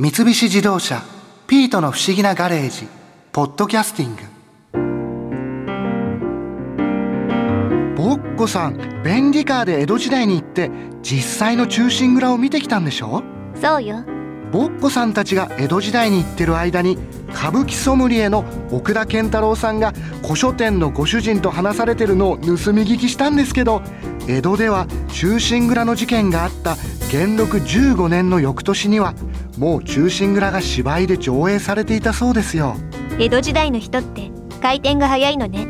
三菱自動車「ピートの不思議なガレージ」「ポッドキャスティング」ぼっこさん便利カーで江戸時代に行って実際の忠臣蔵を見てきたんでしょ？そうよ。ぼっこさんたちが江戸時代に行ってる間に歌舞伎ソムリエの奥田健太郎さんが古書店のご主人と話されてるのを盗み聞きしたんですけど江戸では忠臣蔵の事件があった元禄15年の翌年にはもう忠臣蔵が芝居で上映されていたそうですよ。江戸時代の人って回転が早いのね。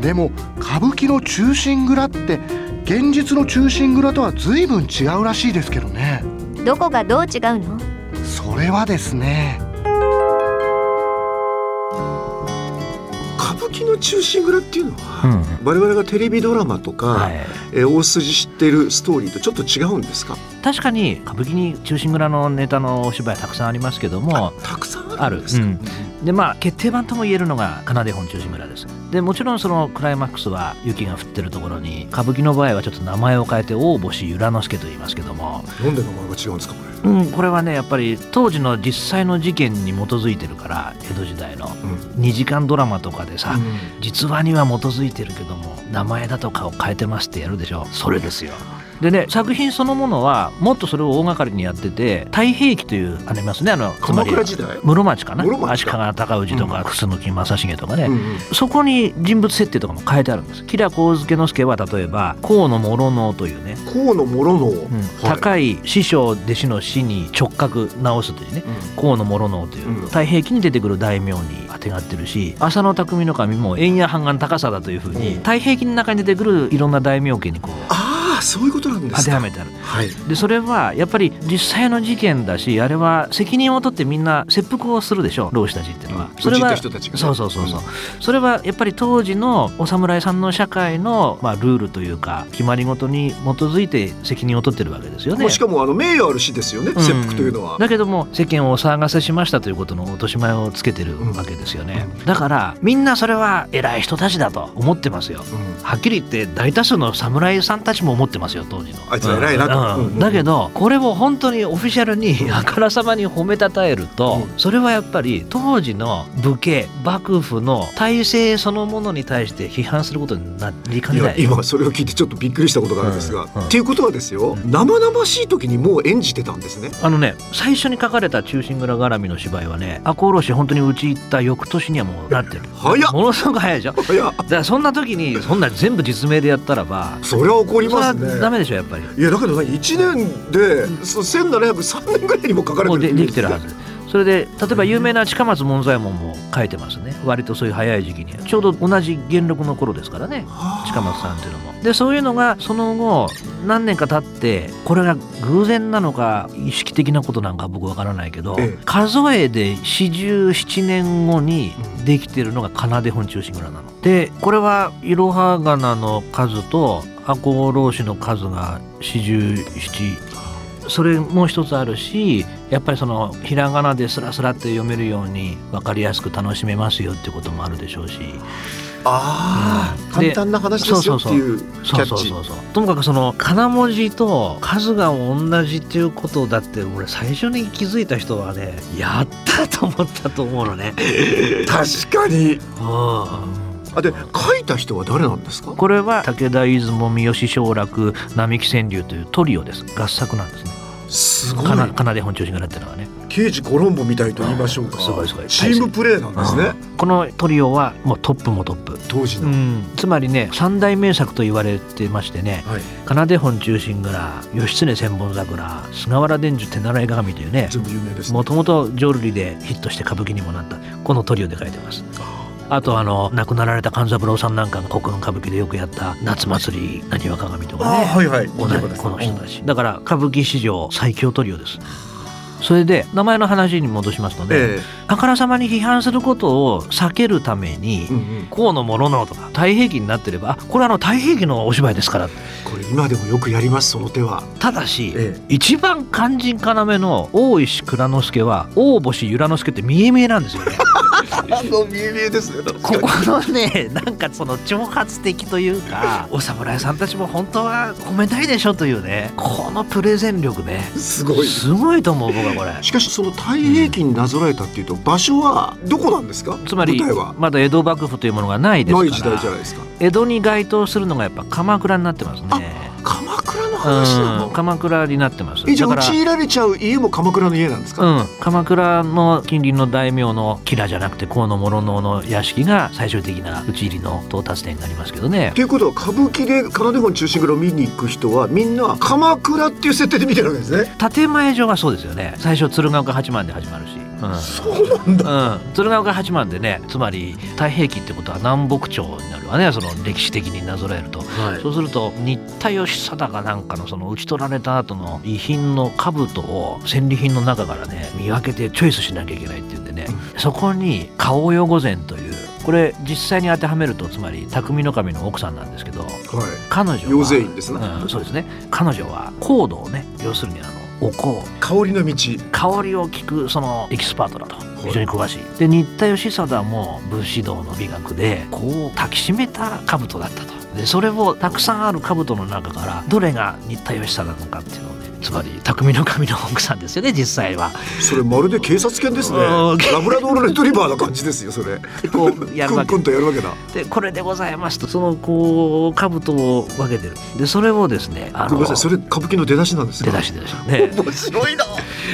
でも歌舞伎の忠臣蔵って現実の忠臣蔵とは随分違うらしいですけどね。どこがどう違うの？それはですね歌舞伎の忠臣蔵っていうのは、うん。我々がテレビドラマとか、はい、えー大筋知ってるストーリーとちょっと違うんですか？確かに歌舞伎に忠臣蔵のネタのお芝居たくさんありますけども。たくさんあるあるんですか、うんでまあ決定版とも言えるのが奏で本忠臣蔵です。でもちろんそのクライマックスは雪が降ってるところに歌舞伎の場合はちょっと名前を変えて大星由良之助と言いますけども、なんで名前が違うんですかこれ、うん、これはねやっぱり当時の実際の事件に基づいてるから江戸時代の2時間ドラマとかでさ、実話には基づいてるけども名前だとかを変えてますってやるでしょ。それですよでね作品そのものはもっとそれを大掛かりにやってて太平記というありますねあのつま鎌り倉時代？室町かな？足利か尊氏とか楠木正成とかね、うんうん。そこに人物設定とかも変えてあるんです。吉良上野介は例えば河野諸能というね、河野諸能、うん。高い師匠弟子の死に直角直すというね。河野諸能という、うん。太平記に出てくる大名にあてがってるし浅野匠の神も円谷半眼高貞というふうに、うん。太平記の中に出てくるいろんな大名家にこうそういうことなんで当すか？てはめてある。はい。でそれはやっぱり実際の事件だしあれは責任を取ってみんな切腹をするでしょ老子たちっていうのは、うん。それは人たちがね。そうそうそうそう、それはやっぱり当時のお侍さんの社会の、まあ、ルールというか決まり事に基づいて責任を取ってるわけですよね。しかもあの名誉ある死ですよね、うん。切腹というのは。だけども世間をお騒がせしましたということの落とし前をつけてるわけですよね、だからみんなそれは偉い人たちだと思ってますよ。うん。はっきり言って大多数の侍さんたちも思ってますよ当時の。あいつら偉いなと。うん。うんだけどこれを本当にオフィシャルにあからさまに褒めたたえると、うん。それはやっぱり当時の武家幕府の体制そのものに対して批判することになりかねない。今それを聞いてちょっとびっくりしたことがあるんですが、っていうことはですよ生々しい時にもう演じてたんですね。あのね最初に書かれた「忠臣蔵絡み」の芝居はね赤穂浪士本当にうち行った翌年にはもうなってる。早っ。ものすごく早いでしょ。だいやからそんな時にそんな全部実名でやったらばそれは怒りますね。ダメでしょやっぱり。いやだけどね1年でそう1703年ぐらいにも書かれてるでできてるはず。それで例えば有名な近松門左衛門も書いてますね。割とそういう早い時期に。ちょうど同じ元禄の頃ですからね。はあ近松さんっていうのも。でそういうのがその後何年か経ってこれが偶然なのか意識的なことなんか僕わからないけど、ええ。数えで47年後にできてるのが奏で本忠臣蔵なの。でこれはいろは仮名の数と赤穂浪士の数が47それもう一つあるしやっぱりそのひらがなでスラスラって読めるように分かりやすく楽しめますよってこともあるでしょうし。ああ、で簡単な話ですよっていうキャそうそう。そうそうともかくその金文字と数が同じっていうことだって俺最初に気づいた人はねやったと思ったと思うのね。確かに。うんあで書いた人は誰なんですか？これは武田出雲三好正楽並木川柳というトリオです。合作なんですね。すごい。かな奏で本調子がなってるのはね。刑事コロンボみたいと言いましょうか。すごいすごいチームプレーなんですね。うんこのトリオはもうトップもトップ、当時の、うん、つまりね三大名作と言われてましてね。はい。奏で本忠臣蔵義経千本桜菅原伝授手習い鏡というね。全部有名ですね。もともと浄瑠璃でヒットして歌舞伎にもなった。このトリオで書いてます。あとあの亡くなられた勘三郎さんなんかが国軍歌舞伎でよくやった夏祭りなにわ鏡とかね。はいはい。同じこの人たち。だから歌舞伎史上最強トリオです。それで名前の話に戻しますとね、えあからさまに批判することを避けるために、えうんうん。河野諸直とか太平記になってればあこれあの太平記のお芝居ですから。これ今でもよくやりますその手は。ただし、え一番肝心要の大石蔵之介は大星由良之助って見え見えなんですよねあの見え見えですねここのねなんかその挑発的というかお侍さんたちも本当は褒めたいでしょというねこのプレゼン力ねすごい。すごいと思う僕はこれ。しかしその太平記になぞらえたっていうと場所はどこなんですか？つまりまだ江戸幕府というものがないですからない時代じゃないですか。江戸に該当するのがやっぱ鎌倉になってますね鎌倉の話なうん。の鎌倉になってますえじゃあ陥られちゃう家も鎌倉の家なんですか、うん、鎌倉の近隣の大名の吉良じゃなくて河野諸能の屋敷が最終的な討ち入りの到達点になりますけどね。っていうことは歌舞伎で奏本忠臣蔵を見に行く人はみんな鎌倉っていう設定で見てるわけですね。建前上はそうですよね。最初鶴岡八幡で始まるし、うんそうなんだ。うん、鶴岡八幡でねつまり太平記ってことは南北朝になるわね。その歴史的になぞらえると、はい。そうすると新田義貞かなんかのその討ち取られた後の遺品の兜を戦利品の中からね見分けてチョイスしなきゃいけないっていうんでね、そこに顔よ御前というこれ実際に当てはめるとつまり匠の神の奥さんなんですけどはい。彼女はねうん、そうですね。彼女は香道をね要するにあのお香香りの道。香りを聞くそのエキスパートだと。い。非常に詳しい。で新田義貞も武士道の美学でこう抱きしめた兜だったと。でそれをたくさんある兜の中からどれが新田義貞なのかっていうのをねつまり匠の神の奥さんですよね実際は。それまるで警察犬ですね。うん。ラブラドールレトリバーな感じですよそれ。でこうやるわけ。クンクンとやるわけだ。でこれでございますとそのこう兜を分けてる。でそれをですねあごめんなさいそれ歌舞伎の出だしなんですか出だし出だしね。面白いな。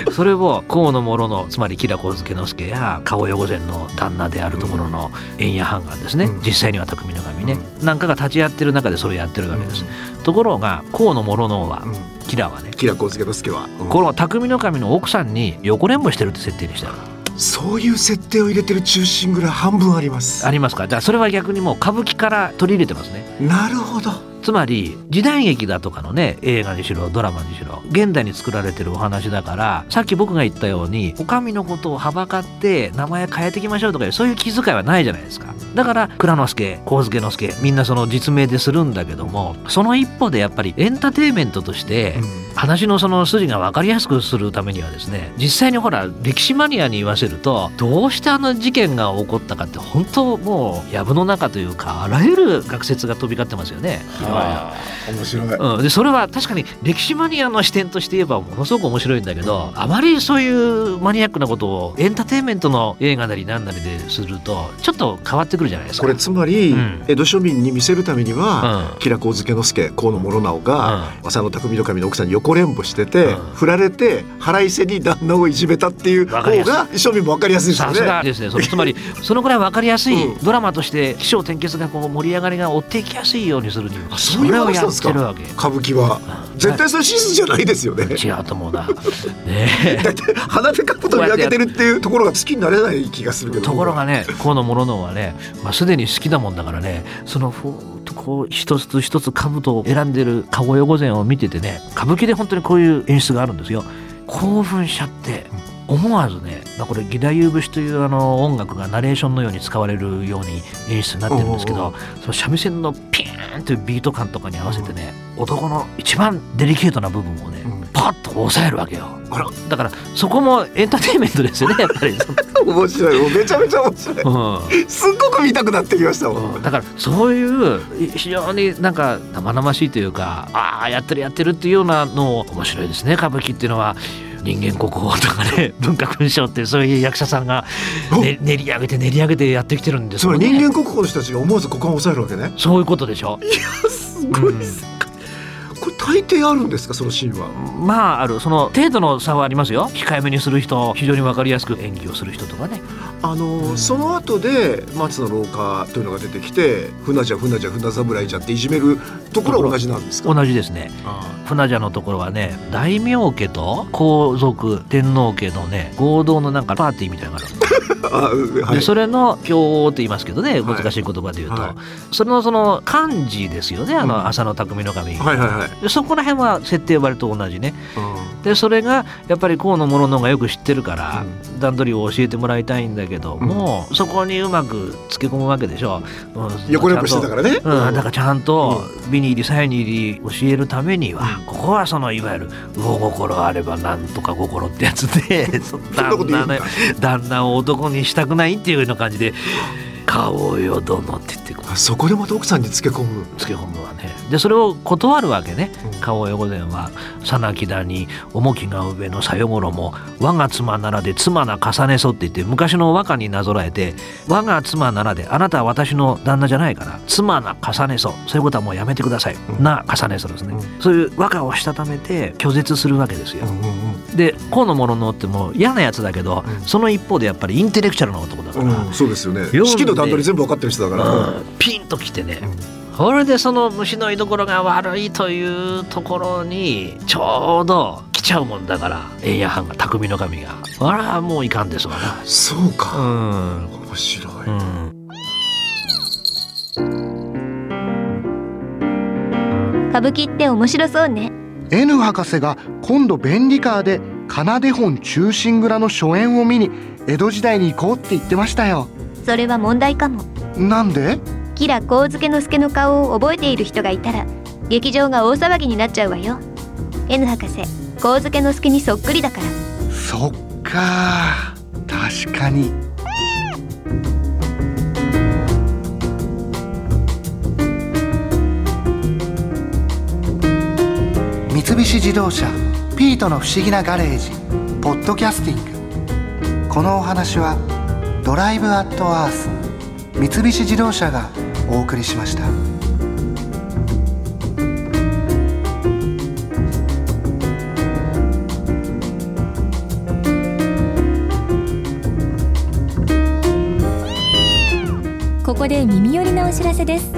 それを河野諸のつまり吉良上野介や顔よ御前の旦那であるところの円谷半眼ですね、うん。実際には匠の神ね、なんかが立ち会ってる中でそれをやってるわけです、ところが河野諸のは、うん吉良はね。吉良上野介は、うん。この匠の神の奥さんに横連母してるって設定にしたの。そういう設定を入れてる中心ぐらい半分あります。ありますか？じゃあそれは逆にもう歌舞伎から取り入れてますね。なるほどつまり時代劇だとかのね映画にしろドラマにしろ現代に作られてるお話だからさっき僕が言ったようにお上のことをはばかって名前変えていきましょうとかそういう気遣いはないじゃないですかだから蔵之介上野之助みんなその実名でするんだけどもその一方でやっぱりエンターテインメントとして話のその筋が分かりやすくするためにはですね実際にほら歴史マニアに言わせるとどうしてあの事件が起こったかって本当もう藪の中というかあらゆる学説が飛び交ってますよね。面白い、うん、でそれは確かに歴史マニアの視点として言えばものすごく面白いんだけどあまりそういうマニアックなことをエンターテインメントの映画なりなんなりでするとちょっと変わってくるじゃないですか。これつまり、うん。江戸庶民に見せるためには、うん。吉良上野之助河野諸直が、う浅野匠の神の奥さんに横連母してて、うん。振られて腹いせに旦那をいじめたっていう方が庶民も分かりやすいですよさすがね。ですね。つまりそのくらい分かりやすいうん。ドラマとして起承転結がこう盛り上がりが追っていきやすいようにするにはそういう話なんですか？てるわけ。歌舞伎は絶対それ史実じゃないですよね。違うと思うな。ねだって鼻でかくと見分けてるっていうところが好きになれない気がするけどところがね河野諸能はね、まあ、すでに好きだもんだからねそのふーっとこう一つ一つ兜を選んでる顔よ御前を見ててね歌舞伎で本当にこういう演出があるんですよ。興奮しちゃって思わずね、まあ、これ義太夫節というあの音楽がナレーションのように使われるように演出になってるんですけどその三味線のピーンというビート感とかに合わせてね男の一番デリケートな部分をねうん。パッと抑えるわけよ。だからそこもエンターテインメントですよねやっぱり。面白い。めちゃめちゃ面白い。うん。すっごく見たくなってきましたもん、うんだからそういう非常になんか生々しいというかああやってるやってるっていうようなの面白いですね歌舞伎っていうのは。人間国宝とかね 文化勲章っていうそういう役者さんが、ね、練り上げて練り上げてやってきてるんですつまもんね。り人間国宝の人たちが思わず股間を押さえるわけね。そういうことでしょ。すごいです、これ大抵あるんですかそのシーンは？まああるその程度の差はありますよ。控えめにする人非常に分かりやすく演技をする人とかね。あの、その後で松の廊下というのが出てきて船じゃ船じゃ船侍じゃっていじめるところは同じなんですか？同じですね。船じゃのところはね大名家と皇族天皇家のね合同のなんかパーティーみたいなのがあるはい。でそれの経って言いますけどねはい。難しい言葉で言うと、はい。それのその漢字ですよねあうん。の浅野匠の神、はいはいはい。でそこら辺は設定割と同じね。うんでそれがやっぱり河野諸のがよく知ってるから、う段取りを教えてもらいたいんだけども、そこにうまくつけ込むわけでしょ、うん横レポしてたからね。うん、だからちゃんとビニーリサイニーリ教えるためには、うん。ここはそのいわゆる魚心あればなんとか心ってやつで 旦那を男にしたくないっていうような感じで「顔よ殿」って言ってこう。あそこでまた奥さんにつけ込む。つけ込むわね。でそれを断るわけね。うん。顔よ御前は「さなきだに重きが上のさよごろも我が妻ならで妻な重ねそ」って言って昔の和歌になぞらえて「我が妻ならであなたは私の旦那じゃないから妻な重ねそ」そういうことはもうやめてください、うん。な重ねそですね、うそういう和歌をしたためて拒絶するわけですよ、うんうんで河野諸のってもう嫌なやつだけど、うん。その一方でやっぱりインテレクチャルな男だから、うんうんそうですよね。段取り全部分かってる人だから。うんピンときてね、これでその虫の居所が悪いというところにちょうど来ちゃうもんだから円谷藩が匠の神があらもういかんですわなそうか。うん面白い。うん歌舞伎って面白そうね N 博士が今度便利カーで奏で本忠臣蔵の初演を見に江戸時代に行こうって言ってましたよそれは問題かも。なんで？キラ光介之助の顔を覚えている人がいたら劇場が大騒ぎになっちゃうわよ。N 博士光介之助にそっくりだから。そっか。確かに。三菱自動車ピートの不思議なガレージポッドキャスティング。このお話はドライブアットアース三菱自動車がお送りしました。ここで耳寄りなお知らせです